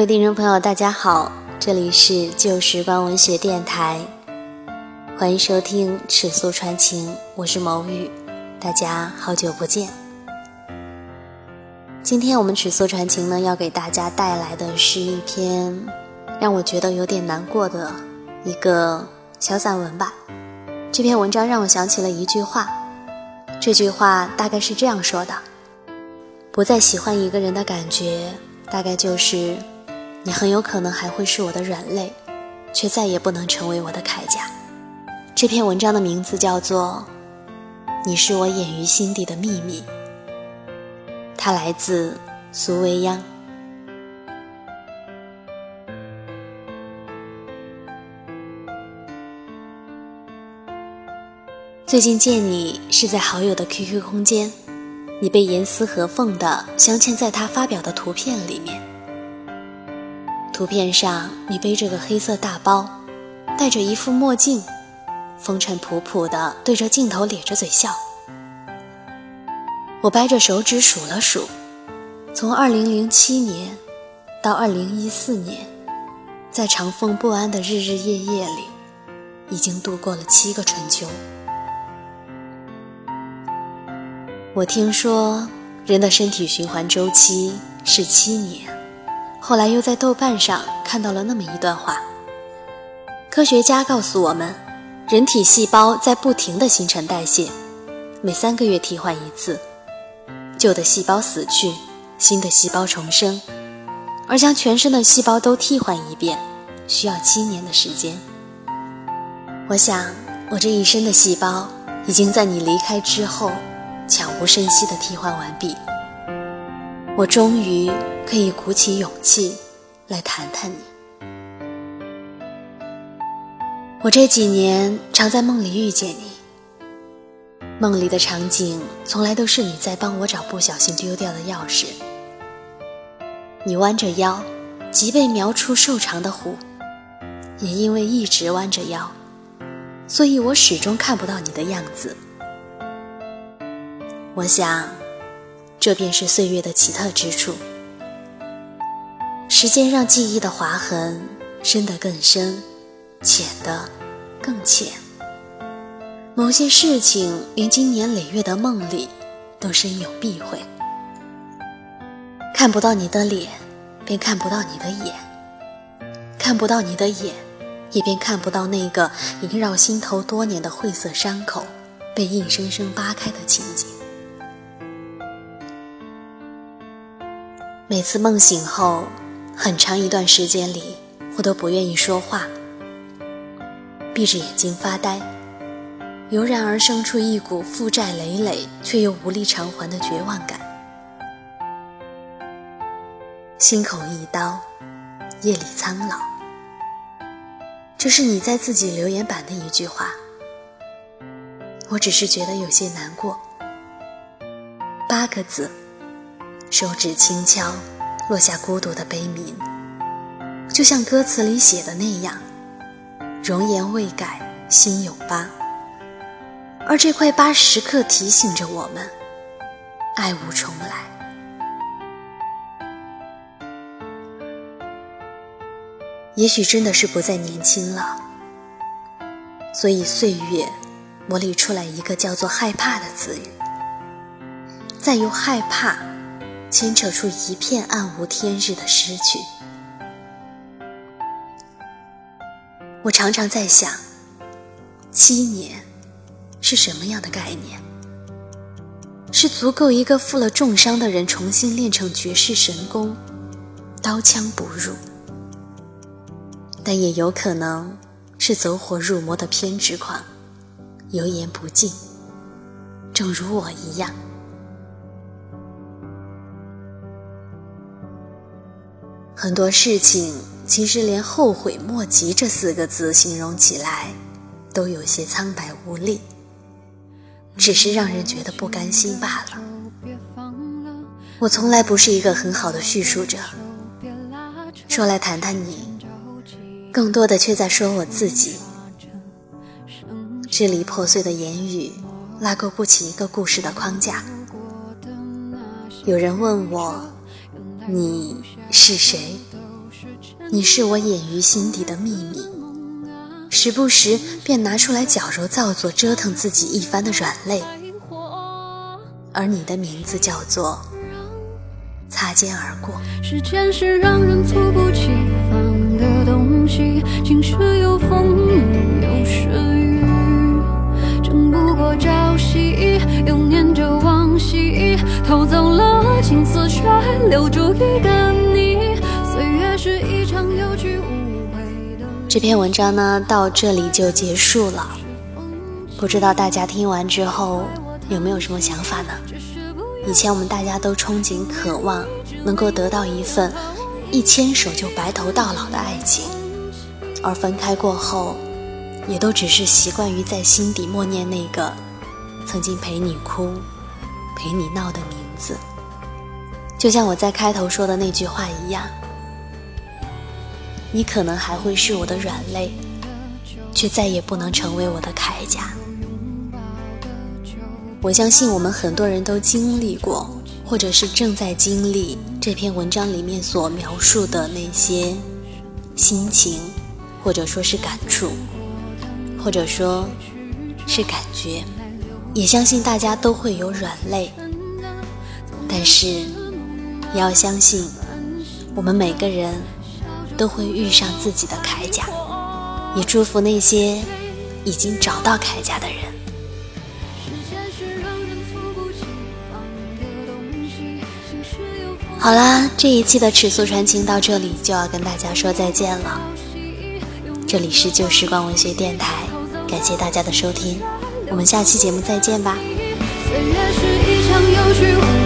各位听众朋友，大家好，这里是旧时光文学电台，欢迎收听《尺素传情》，我是牟雨，大家好久不见。今天我们《尺素传情》呢，要给大家带来的是一篇让我觉得有点难过的一个小散文吧。这篇文章让我想起了一句话，这句话大概是这样说的：不再喜欢一个人的感觉。大概就是，你很有可能还会是我的软肋，却再也不能成为我的铠甲。这篇文章的名字叫做《你是我掩于心底的秘密》，它来自苏未央。最近见你是在好友的 QQ 空间。你被严丝合缝的镶嵌在他发表的图片里面。图片上，你背着个黑色大包，戴着一副墨镜，风尘仆仆地对着镜头咧着嘴笑。我掰着手指数了数，从2007年到2014年，在长风不安的日日夜夜里，已经度过了七个春秋。我听说，人的身体循环周期是七年。后来又在豆瓣上看到了那么一段话：科学家告诉我们，人体细胞在不停的新陈代谢，每三个月替换一次，旧的细胞死去，新的细胞重生，而将全身的细胞都替换一遍，需要七年的时间。我想，我这一身的细胞已经在你离开之后。悄无声息地替换完毕，我终于可以鼓起勇气来谈谈你。我这几年常在梦里遇见你，梦里的场景从来都是你在帮我找不小心丢掉的钥匙。你弯着腰，脊背描出瘦长的弧，也因为一直弯着腰，所以我始终看不到你的样子。我想，这便是岁月的奇特之处。时间让记忆的划痕深得更深，浅的更浅。某些事情，连经年累月的梦里都深有避讳。看不到你的脸，便看不到你的眼；看不到你的眼，也便看不到那个萦绕心头多年的晦涩伤口被硬生生扒开的情景。每次梦醒后，很长一段时间里，我都不愿意说话，闭着眼睛发呆，油然而生出一股负债累累却又无力偿还的绝望感。心口一刀，夜里苍老。这是你在自己留言板的一句话，我只是觉得有些难过。八个字。手指轻敲，落下孤独的悲鸣，就像歌词里写的那样：“容颜未改，心有疤。”而这块疤时刻提醒着我们，爱无重来。也许真的是不再年轻了，所以岁月磨砺出来一个叫做害怕的词语，再由害怕。牵扯出一片暗无天日的失去。我常常在想，七年是什么样的概念？是足够一个负了重伤的人重新练成绝世神功，刀枪不入；但也有可能是走火入魔的偏执狂，油盐不进，正如我一样。很多事情其实连“后悔莫及”这四个字形容起来，都有些苍白无力，只是让人觉得不甘心罢了。我从来不是一个很好的叙述者，说来谈谈你，更多的却在说我自己。支离破碎的言语，拉勾不起一个故事的框架。有人问我。你是谁？你是我掩于心底的秘密，时不时便拿出来矫揉造作，折腾自己一番的软肋。而你的名字叫做擦肩而过。时间是让人猝不及防的东西，晴时有风，有时雨，争不过朝夕，又念着往昔，偷走了青丝，却留住一个你。岁月是一场有去无回的。这篇文章呢，到这里就结束了。不知道大家听完之后有没有什么想法呢？以前我们大家都憧憬、渴望能够得到一份一牵手就白头到老的爱情，而分开过后，也都只是习惯于在心底默念那个曾经陪你哭、陪你闹的名字。就像我在开头说的那句话一样，你可能还会是我的软肋，却再也不能成为我的铠甲。我相信我们很多人都经历过，或者是正在经历这篇文章里面所描述的那些心情，或者说是感触，或者说是感觉。也相信大家都会有软肋，但是也要相信，我们每个人都会遇上自己的铠甲。也祝福那些已经找到铠甲的人。好啦，这一期的尺素传情到这里就要跟大家说再见了。这里是旧时光文学电台，感谢大家的收听，我们下期节目再见吧。岁月是一场有去无